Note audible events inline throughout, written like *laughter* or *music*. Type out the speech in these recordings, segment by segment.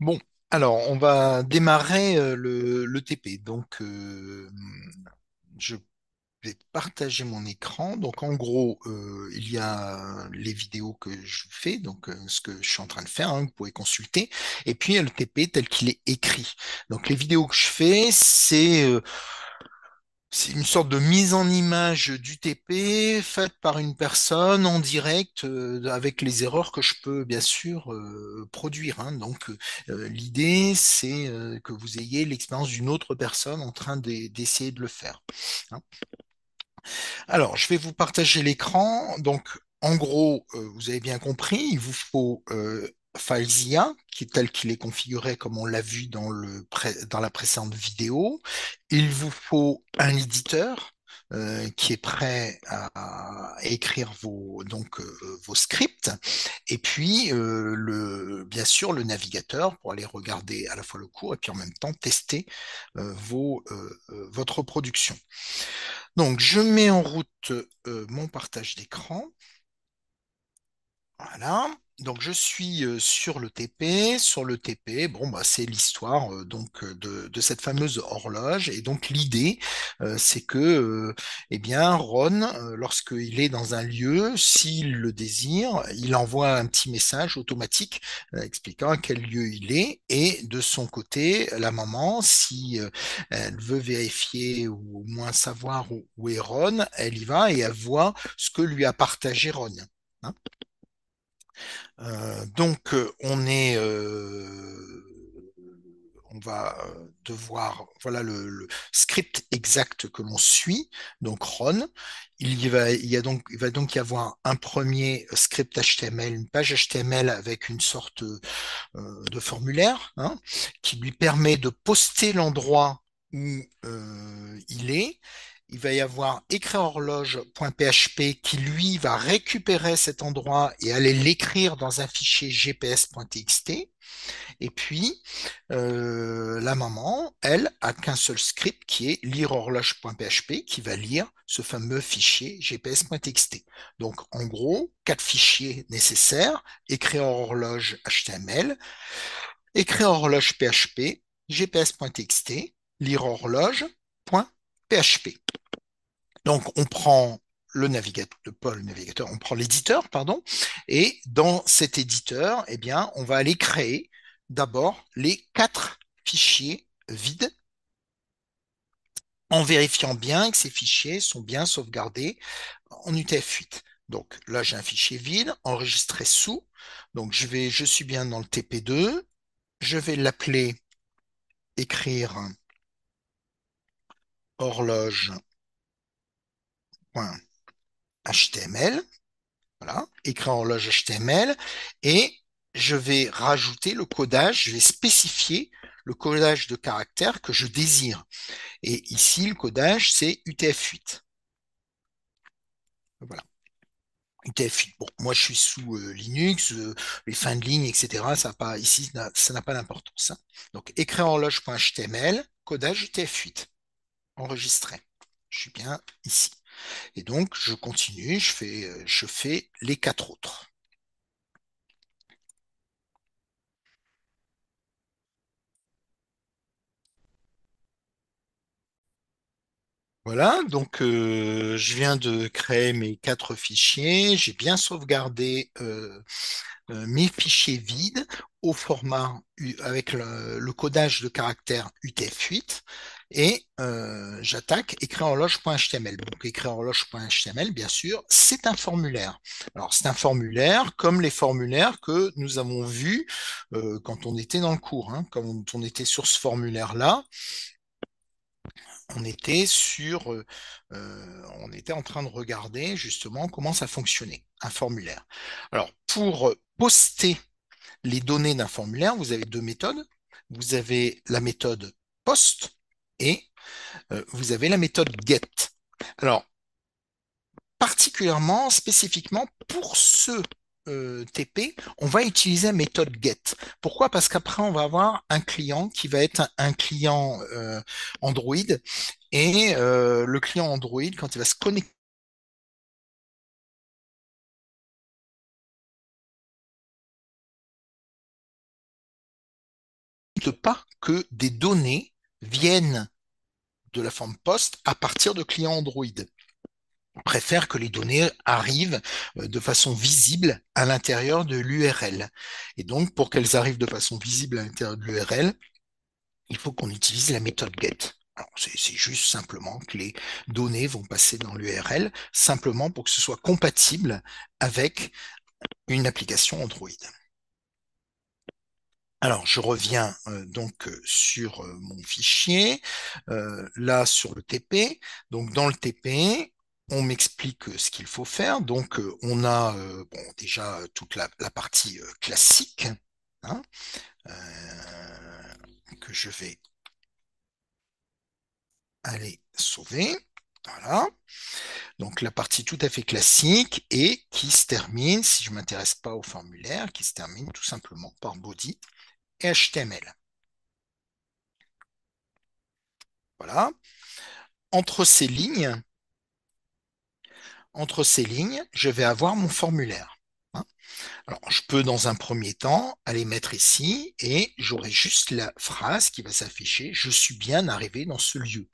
Bon, alors on va démarrer euh, le, TP. Donc, euh, je vais partager mon écran. Donc, en gros, euh, il y a les vidéos que je fais, donc ce que je suis en train de faire, hein, vous pouvez consulter. Et puis, il y a le TP tel qu'il est écrit. Donc, les vidéos que je fais, c'est c'est une sorte de mise en image du TP faite par une personne en direct euh, avec les erreurs que je peux bien sûr euh, produire. hein. Donc euh, l'idée c'est que vous ayez l'expérience d'une autre personne en train d'e- d'essayer de le faire. hein. Alors je vais vous partager l'écran. Donc en gros, vous avez bien compris, il vous faut FileZilla, qui est tel qu'il est configuré comme on l'a vu dans le dans la précédente vidéo. Il vous faut un éditeur euh, qui est prêt à, écrire euh, vos scripts, et puis euh, le, bien sûr le navigateur pour aller regarder à la fois le cours et puis en même temps tester votre production. Donc je mets en route mon partage d'écran. Voilà. Donc je suis sur le TP. Sur le TP, bon bah c'est l'histoire donc de, cette fameuse horloge. Et donc l'idée, c'est que eh bien Ron, lorsqu'il est dans un lieu, s'il le désire, il envoie un petit message automatique euh, expliquant à quel lieu il est. Et de son côté, la maman, si elle veut vérifier ou au moins savoir où, où est Ron, elle y va et elle voit ce que lui a partagé Ron. hein. Euh, donc, euh, on est, euh, on va devoir, voilà le, script exact que l'on suit. Donc, Ron, il y va, il y a donc, il va donc y avoir un premier script HTML, une page HTML avec une sorte de formulaire hein, qui lui permet de poster l'endroit où il est. Il va y avoir écrire horloge.php qui lui va récupérer cet endroit et aller l'écrire dans un fichier gps.txt. Et puis, euh, la maman, elle, a qu'un seul script qui est lire horloge.php qui va lire ce fameux fichier gps.txt. Donc, en gros, quatre fichiers nécessaires, écrire horloge HTML, écrire horloge PHP, gps.txt, lire horloge.php. Donc, on prend le navigateur, pas le navigateur, on prend l'éditeur, pardon, et dans cet éditeur, eh bien, on va aller créer d'abord les quatre fichiers vides en vérifiant bien que ces fichiers sont bien sauvegardés en UTF-8. Donc là, j'ai un fichier vide enregistré sous. Donc je vais, je suis bien dans le TP2. Je vais l'appeler écrire horloge.html. Voilà, écrire horloge HTML. Et je vais rajouter le codage, je vais spécifier le codage de caractères que je désire. Et ici, le codage, c'est UTF-8. Voilà. UTF-8. Bon, moi, je suis sous euh, Linux, euh, les fins de ligne, etc. Ça n'a pas, ici, ça n'a pas d'importance. hein. Donc, écrire horloge.html, codage UTF-8, enregistré. Je suis bien ici. Et donc, je continue, je fais, euh, les quatre autres. Voilà, donc euh, je viens de créer mes quatre fichiers. J'ai bien sauvegardé euh, mes fichiers vides au format avec le, le codage de caractère UTF-8 et euh, j'attaque écrire horloge.html. Donc écrire horloge.html, bien sûr, c'est un formulaire. Alors c'est un formulaire comme les formulaires que nous avons vus euh, quand on était dans le cours. hein. Quand on était sur ce formulaire-là, on était sur, euh, on était en train de regarder justement comment ça fonctionnait, un formulaire. Alors, pour poster les données d'un formulaire, vous avez deux méthodes. Vous avez la méthode post et euh, vous avez la méthode get. Alors, particulièrement, spécifiquement pour ce euh, TP, on va utiliser la méthode get. Pourquoi? Parce qu'après, on va avoir un client qui va être un, client euh, Android et le client Android, quand il va se connecter pas que des données viennent de la forme post à partir de clients Android. On préfère que les données arrivent euh, de façon visible à l'intérieur de l'URL. Et donc, pour qu'elles arrivent de façon visible à l'intérieur de l'URL, il faut qu'on utilise la méthode get. C'est juste simplement que les données vont passer dans l'URL, simplement pour que ce soit compatible avec une application Android. Alors, je reviens euh, donc euh, sur euh, mon fichier, là sur le TP. Donc, dans le TP, on m'explique ce qu'il faut faire. Donc, on a déjà toute la, partie classique hein, que je vais aller sauver. Voilà. Donc la partie tout à fait classique et qui se termine, si je ne m'intéresse pas au formulaire, qui se termine tout simplement par body HTML. Voilà. Entre ces lignes, entre ces lignes, je vais avoir mon formulaire. Hein. Je peux dans un premier temps aller mettre ici et j'aurai juste la phrase qui va s'afficher. Je suis bien arrivé dans ce lieu.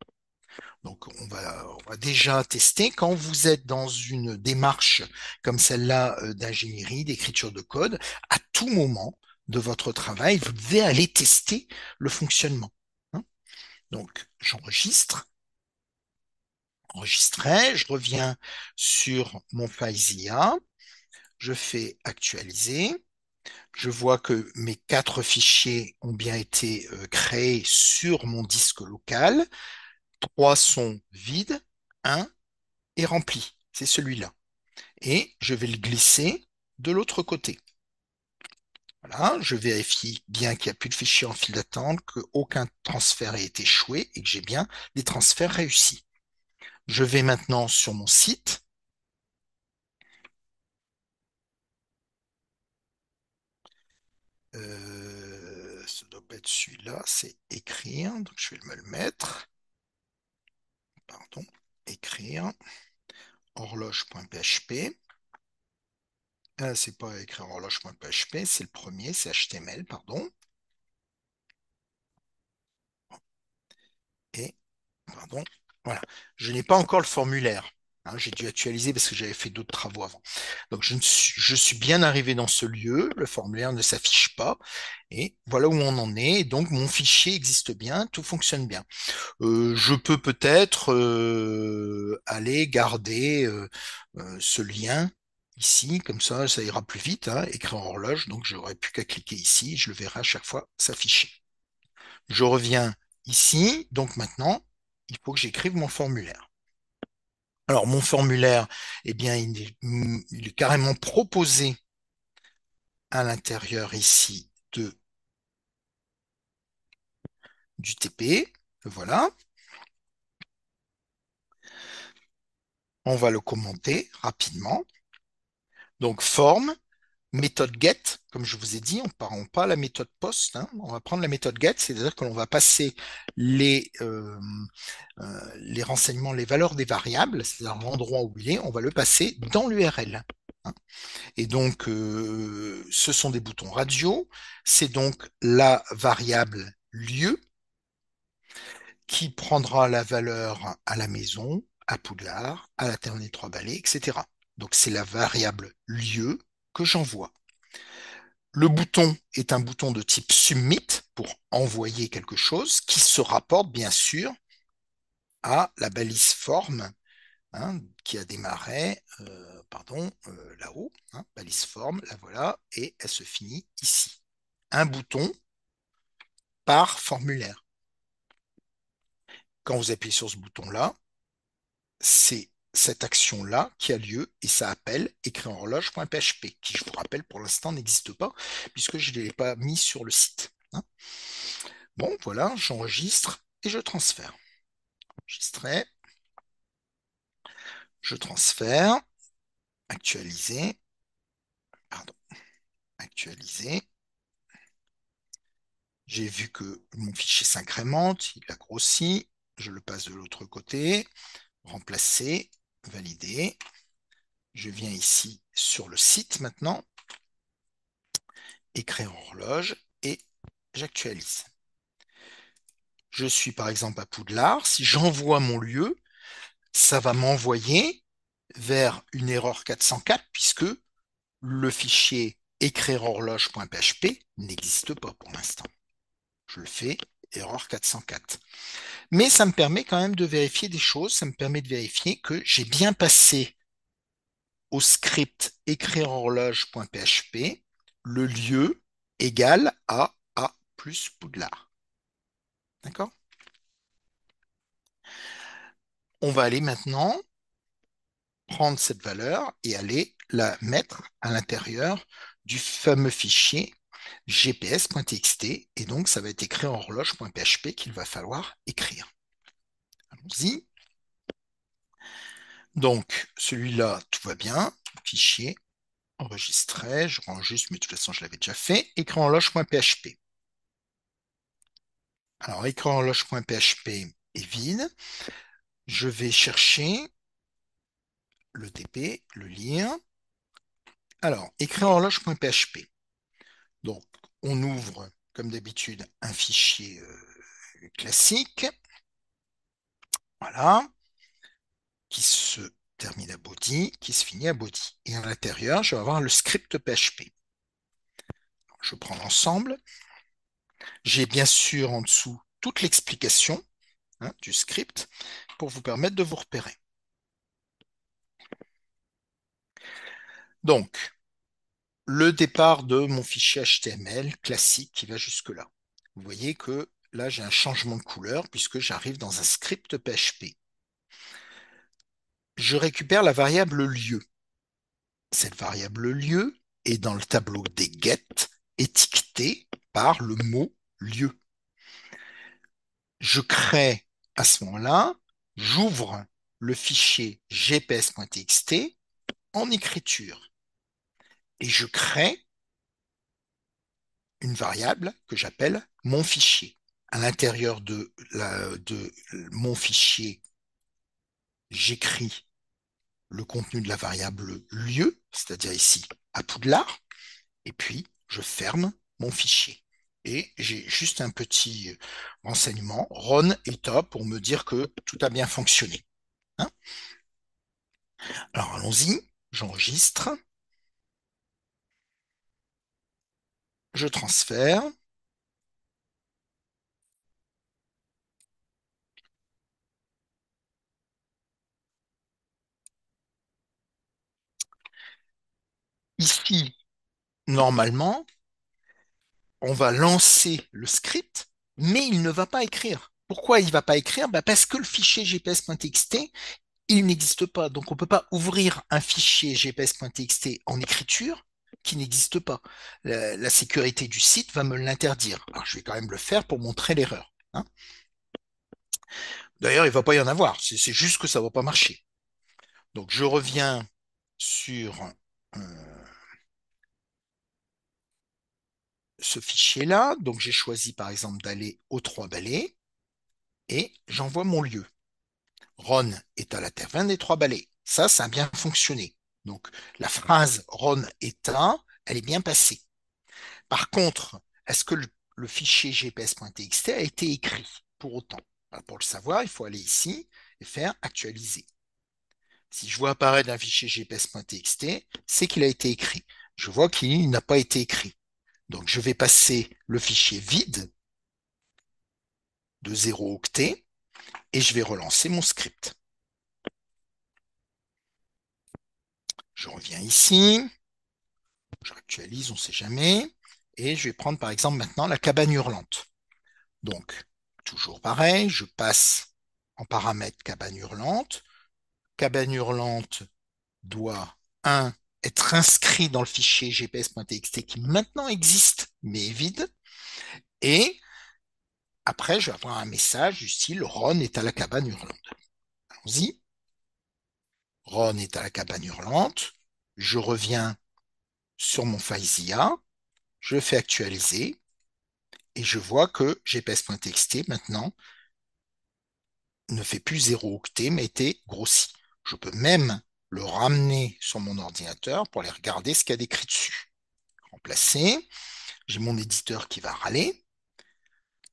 Donc, on va, déjà tester. Quand vous êtes dans une démarche comme celle-là euh, d'ingénierie, d'écriture de code, à tout moment de votre travail, vous devez aller tester le fonctionnement. Hein. Donc, j'enregistre. Enregistré, je reviens sur mon FileZilla, je fais actualiser. Je vois que mes quatre fichiers ont bien été euh, créés sur mon disque local trois sont vides, un est rempli. C'est celui-là. Et je vais le glisser de l'autre côté. Voilà, je vérifie bien qu'il n'y a plus de fichiers en file d'attente, qu'aucun transfert ait été échoué et que j'ai bien des transferts réussis. Je vais maintenant sur mon site. Euh, ça doit être celui-là, c'est écrire, donc je vais me le mettre pardon, écrire horloge.php. Euh, c'est pas écrire horloge.php, c'est le premier, c'est HTML, pardon. Et, pardon, voilà. Je n'ai pas encore le formulaire. Hein, j'ai dû actualiser parce que j'avais fait d'autres travaux avant. Donc je, suis bien arrivé dans ce lieu, le formulaire ne s'affiche pas, et voilà où on en est. Donc mon fichier existe bien, tout fonctionne bien. Euh, je peux peut-être euh, aller garder euh, ce lien ici, comme ça, ça ira plus vite, hein, en horloge, donc j'aurais plus qu'à cliquer ici, je le verrai à chaque fois s'afficher. Je reviens ici, donc maintenant, il faut que j'écrive mon formulaire. Alors, mon formulaire, eh bien, il est, carrément proposé à l'intérieur ici de, du TP. Voilà. On va le commenter rapidement. Donc, forme, méthode get, comme je vous ai dit, on ne parle pas la méthode post, hein. on va prendre la méthode get, c'est-à-dire que l'on va passer les, euh, euh, les renseignements, les valeurs des variables, c'est-à-dire l'endroit où il est, on va le passer dans l'URL. Hein. Et donc, euh, ce sont des boutons radio, c'est donc la variable lieu qui prendra la valeur à la maison, à Poudlard, à la Terre des Trois Ballets, etc. Donc, c'est la variable lieu que j'envoie. Le bouton est un bouton de type submit pour envoyer quelque chose qui se rapporte bien sûr à la balise forme hein, qui a démarré euh, euh, là-haut, hein, balise forme, la voilà, et elle se finit ici. Un bouton par formulaire. Quand vous appuyez sur ce bouton-là, c'est cette action-là qui a lieu et ça appelle écrit en horloge.php, qui, je vous rappelle, pour l'instant n'existe pas puisque je ne l'ai pas mis sur le site. Hein. Bon, voilà, j'enregistre et je transfère. Enregistrer. Je transfère. Actualiser. Pardon. Actualiser. J'ai vu que mon fichier s'incrémente, il a grossi. Je le passe de l'autre côté. Remplacer valider. Je viens ici sur le site maintenant, écrire horloge et j'actualise. je suis par exemple à Poudlard, si j'envoie mon lieu, ça va m'envoyer vers une erreur 404 puisque le fichier écrire-horloge.php n'existe pas pour l'instant. Je le fais erreur 404. Mais ça me permet quand même de vérifier des choses. Ça me permet de vérifier que j'ai bien passé au script écrire-horloge.php le lieu égal à A plus Poudlard. D'accord? On va aller maintenant prendre cette valeur et aller la mettre à l'intérieur du fameux fichier gps.txt et donc ça va être écrit en horloge.php qu'il va falloir écrire. Allons-y. Donc celui-là, tout va bien. Fichier enregistré, je rends juste, mais de toute façon je l'avais déjà fait. Écrit en horloge.php. Alors écrit en horloge.php est vide. Je vais chercher le TP, le lire. Alors, écrire horloge.php. Donc, on ouvre, comme d'habitude, un fichier euh, classique. Voilà. Qui se termine à body, qui se finit à body. Et à l'intérieur, je vais avoir le script PHP. je prends l'ensemble. J'ai bien sûr en dessous toute l'explication hein, du script pour vous permettre de vous repérer. Donc, le départ de mon fichier HTML classique qui va jusque-là. Vous voyez que là, j'ai un changement de couleur puisque j'arrive dans un script PHP. Je récupère la variable lieu. Cette variable lieu est dans le tableau des get étiquetée par le mot lieu. Je crée à ce moment-là, j'ouvre le fichier gps.txt en écriture et je crée une variable que j'appelle mon fichier. À l'intérieur de, mon fichier, j'écris le contenu de la variable lieu, c'est-à-dire ici à Poudlard, et puis je ferme mon fichier. Et j'ai juste un petit renseignement, run est top pour me dire que tout a bien fonctionné. Hein Alors allons-y, j'enregistre. Je transfère. Ici, normalement, on va lancer le script, mais il ne va pas écrire. Pourquoi il ne va pas écrire? Bah, Parce que le fichier gps.txt, il n'existe pas. Donc on ne peut pas ouvrir un fichier gps.txt en écriture qui n'existe pas. La, sécurité du site va me l'interdire. Alors, je vais quand même le faire pour montrer l'erreur. Hein. D'ailleurs, il ne va pas y en avoir. C'est juste que ça ne va pas marcher. Donc, je reviens sur euh, ce fichier-là. Donc, j'ai choisi, par exemple, d'aller aux trois balais et j'envoie mon lieu. Ron est à la terre des trois balais. Ça, ça a bien fonctionné. Donc, la phrase Ron est un, elle est bien passée. Par contre, est-ce que le, fichier gps.txt a été écrit? Pour autant Pour le savoir, il faut aller ici et faire actualiser. Si je vois apparaître un fichier gps.txt, c'est qu'il a été écrit. Je vois qu'il n'a pas été écrit. Donc, je vais passer le fichier vide de 0 octet et je vais relancer mon script. Je reviens ici, j'actualise, on ne sait jamais, et je vais prendre par exemple maintenant la cabane hurlante. Donc, toujours pareil, je passe en paramètre cabane hurlante. Cabane hurlante doit, 1, être inscrit dans le fichier gps.txt qui maintenant existe, mais est vide. Et après, je vais avoir un message du style Ron est à la cabane hurlante. Allons-y. Ron est à la cabane hurlante. Je reviens sur mon FileZilla. Je fais actualiser. Et je vois que gps.txt maintenant ne fait plus 0 octet, mais était grossi. Je peux même le ramener sur mon ordinateur pour aller regarder ce qu'il y a d'écrit dessus. Remplacer. J'ai mon éditeur qui va râler.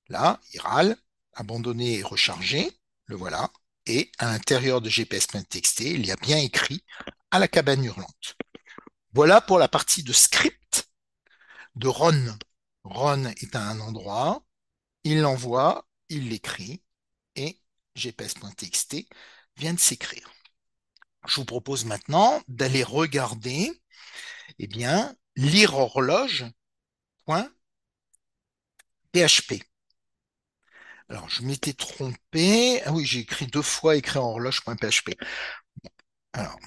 Là, il râle. abandonné et rechargé, le voilà, et à l'intérieur de gps.txt, il y a bien écrit à la cabane hurlante. Voilà pour la partie de script de Ron. Ron est à un endroit, il l'envoie, il l'écrit, et gps.txt vient de s'écrire. Je vous propose maintenant d'aller regarder, eh bien, horloge.php. Alors, je m'étais trompé. Ah oui, j'ai écrit deux fois écrire horloge.php. Alors,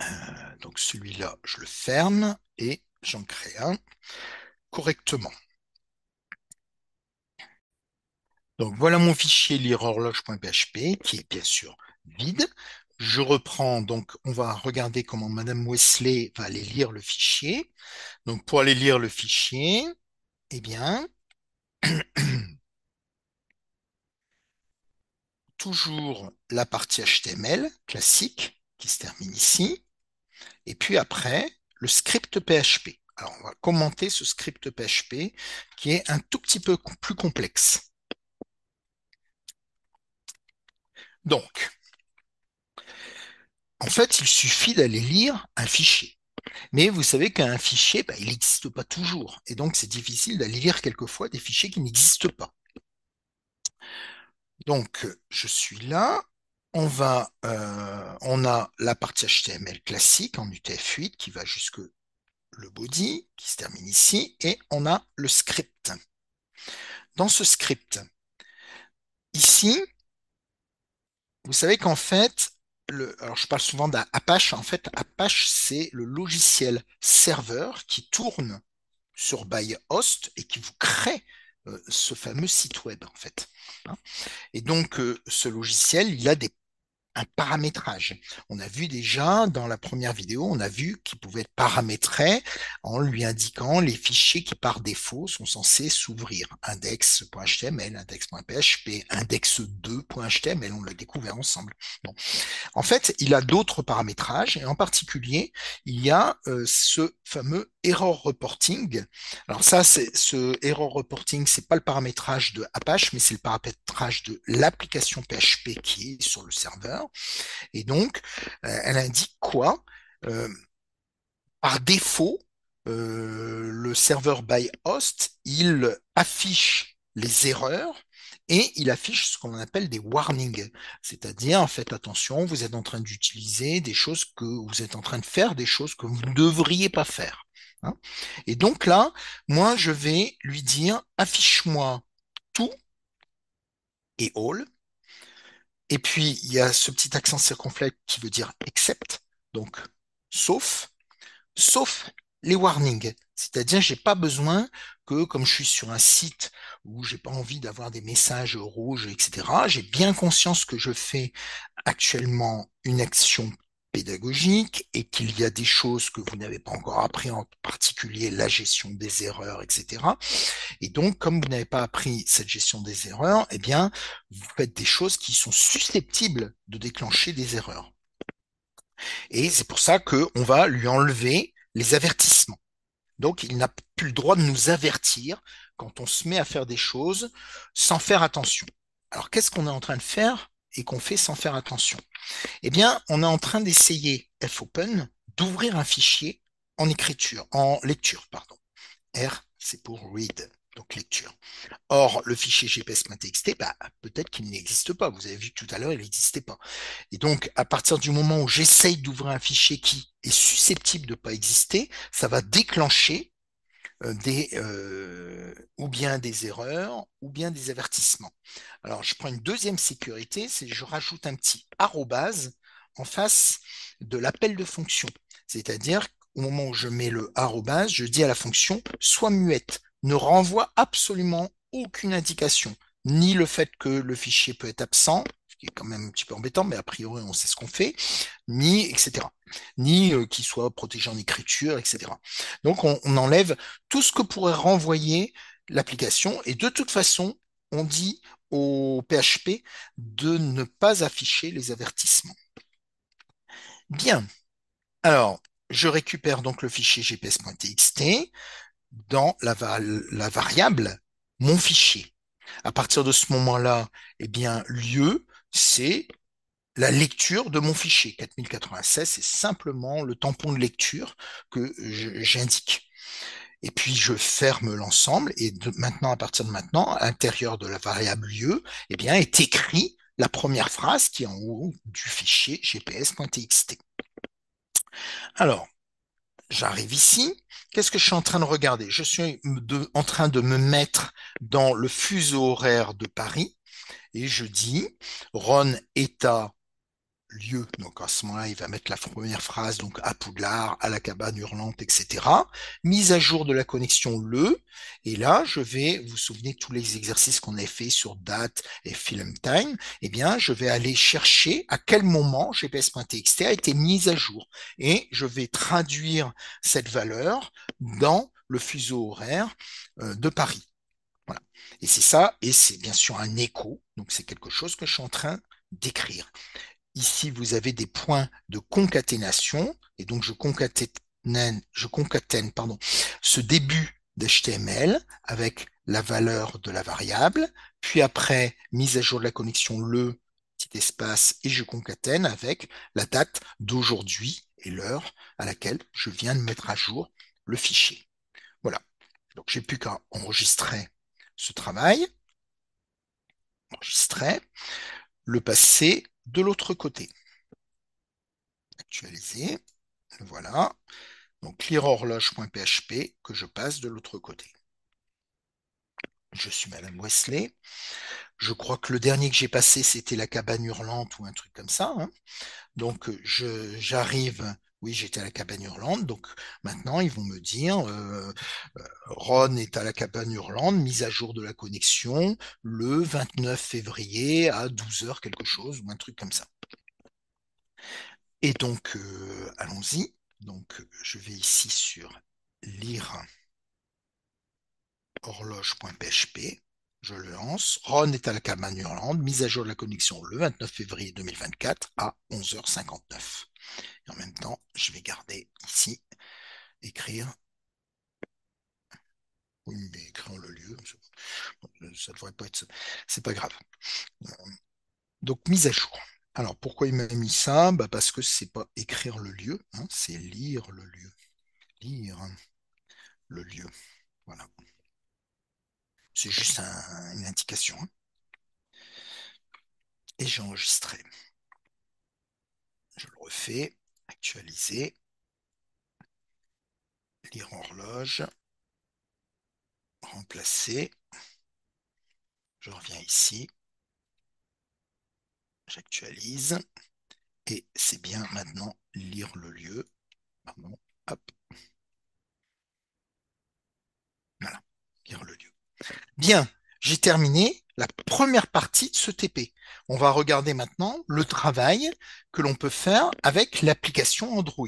euh, donc celui-là, je le ferme et j'en crée un correctement. Donc voilà mon fichier lire horloge.php qui est bien sûr vide. Je reprends, donc on va regarder comment Madame Wesley va aller lire le fichier. Donc pour aller lire le fichier, eh bien, *clears throat* toujours la partie HTML classique qui se termine ici. Et puis après, le script PHP. Alors on va commenter ce script PHP qui est un tout petit peu plus complexe. Donc, en fait, il suffit d'aller lire un fichier. Mais vous savez qu'un fichier, bah, il n'existe pas toujours. Et donc, c'est difficile d'aller lire quelquefois des fichiers qui n'existent pas. Donc, je suis là. On va, euh, on a la partie HTML classique en UTF-8 qui va jusque le body qui se termine ici et on a le script. Dans ce script, ici, vous savez qu'en fait, alors je parle souvent d'Apache, en fait, Apache, c'est le logiciel serveur qui tourne sur ByHost et qui vous crée ce fameux site web, en fait. Hein. Et donc, euh, ce logiciel, il a des un paramétrage. On a vu déjà dans la première vidéo, on a vu qu'il pouvait être paramétré en lui indiquant les fichiers qui par défaut sont censés s'ouvrir. Index.html, index.php, index2.html, on l'a découvert ensemble. En fait, il a d'autres paramétrages et en particulier, il y a euh, ce fameux error reporting. Alors ça, c'est ce error reporting, c'est pas le paramétrage de Apache, mais c'est le paramétrage de l'application PHP qui est sur le serveur. Et donc, euh, elle indique quoi? Euh, Par défaut, euh, le serveur by host, il affiche les erreurs et il affiche ce qu'on appelle des warnings, c'est-à-dire faites attention, vous êtes en train d'utiliser des choses que vous êtes en train de faire, des choses que vous ne devriez pas faire. Hein. et donc là, moi, je vais lui dire affiche-moi tout et all et puis, il y a ce petit accent circonflexe qui veut dire except, donc sauf, sauf les warnings. C'est-à-dire, j'ai pas besoin que, comme je suis sur un site où j'ai pas envie d'avoir des messages rouges, etc., j'ai bien conscience que je fais actuellement une action pédagogique et qu'il y a des choses que vous n'avez pas encore appris, en particulier la gestion des erreurs, etc. Et donc, comme vous n'avez pas appris cette gestion des erreurs, eh bien, vous faites des choses qui sont susceptibles de déclencher des erreurs. Et c'est pour ça qu'on va lui enlever les avertissements. Donc, il n'a plus le droit de nous avertir quand on se met à faire des choses sans faire attention. Alors, qu'est-ce qu'on est en train de faire? Et qu'on fait sans faire attention Eh bien, on est en train d'essayer fopen d'ouvrir un fichier en écriture, en lecture, pardon. R, c'est pour read, donc lecture. Or, le fichier gps.txt, bah, peut-être qu'il n'existe pas. Vous avez vu tout à l'heure, il n'existait pas. Et donc, à partir du moment où j'essaye d'ouvrir un fichier qui est susceptible de ne pas exister, ça va déclencher des, euh, ou bien des erreurs, ou bien des avertissements. Alors, je prends une deuxième sécurité, c'est je rajoute un petit arrobase en face de l'appel de fonction. C'est-à-dire au moment où je mets le arrobase, je dis à la fonction soit muette, ne renvoie absolument aucune indication, ni le fait que le fichier peut être absent, ce qui est quand même un petit peu embêtant, mais a priori on sait ce qu'on fait, ni etc. Ni euh, qu'il soit protégé en écriture, etc. Donc on, on enlève tout ce que pourrait renvoyer l'application, et de toute façon, on dit au PHP de ne pas afficher les avertissements. Bien. Alors, je récupère donc le fichier gps.txt dans la, la variable mon fichier. À partir de ce moment-là, eh bien, lieu, c'est la lecture de mon fichier. 4096, c'est simplement le tampon de lecture que j'indique. Et puis je ferme l'ensemble et maintenant, à partir de maintenant, à l'intérieur de la variable lieu, eh bien, est écrit la première phrase qui est en haut du fichier gps.txt. Alors, j'arrive ici. Qu'est-ce que je suis en train de regarder? Je suis en train de me mettre dans le fuseau horaire de Paris et je dis Ron état lieu. Donc à ce moment-là, il va mettre la première phrase, donc à Poudlard, à la cabane hurlante, etc. Mise à jour de la connexion le. Et là, je vais, vous vous souvenez tous les exercices qu'on a fait sur date et film time, eh bien, je vais aller chercher à quel moment gps.txt a été mise à jour. Et je vais traduire cette valeur dans le fuseau horaire euh, de Paris. Voilà. Et c'est ça, et c'est bien sûr un écho, donc c'est quelque chose que je suis en train d'écrire. Ici, vous avez des points de concaténation, et donc je concatène, je pardon, ce début d'HTML avec la valeur de la variable, puis après, mise à jour de la connexion le petit espace, et je concatène avec la date d'aujourd'hui et l'heure à laquelle je viens de mettre à jour le fichier. Voilà. Donc, j'ai plus qu'à enregistrer ce travail, enregistrer, le passer de l'autre côté. Actualiser. Voilà. Donc clearhorloge.php que je passe de l'autre côté. Je suis Madame Wesley. Je crois que le dernier que j'ai passé, c'était la cabane hurlante ou un truc comme ça. Hein. Donc j'arrive, oui, j'étais à la cabane hurlante. Donc maintenant, ils vont me dire, euh, euh, Ron est à la cabane hurlante, mise à jour de la connexion le 29 février à 12h quelque chose ou un truc comme ça. Et donc, euh, allons-y. Donc, je vais ici sur lire horloge.php. Je le lance. Ron est à la cabane hurlante, mise à jour de la connexion le 29 février 2024 à 11h59. Et en même temps, je vais garder ici, écrire. Oui, mais écrire le lieu, ça devrait pas être. C'est pas grave. Donc, mise à jour. Alors, pourquoi il m'a mis ça? Bah Parce que c'est pas écrire le lieu, hein, c'est lire le lieu. Lire le lieu. Voilà. C'est juste une indication. Hein. Et j'ai enregistré. Je le refais. Actualiser. Lire horloge. Remplacer. Je reviens ici. J'actualise. Et c'est bien maintenant lire le lieu. Pardon. Hop. Voilà. Lire le lieu. Bien. J'ai terminé la première partie de ce TP. On va regarder maintenant le travail que l'on peut faire avec l'application Android.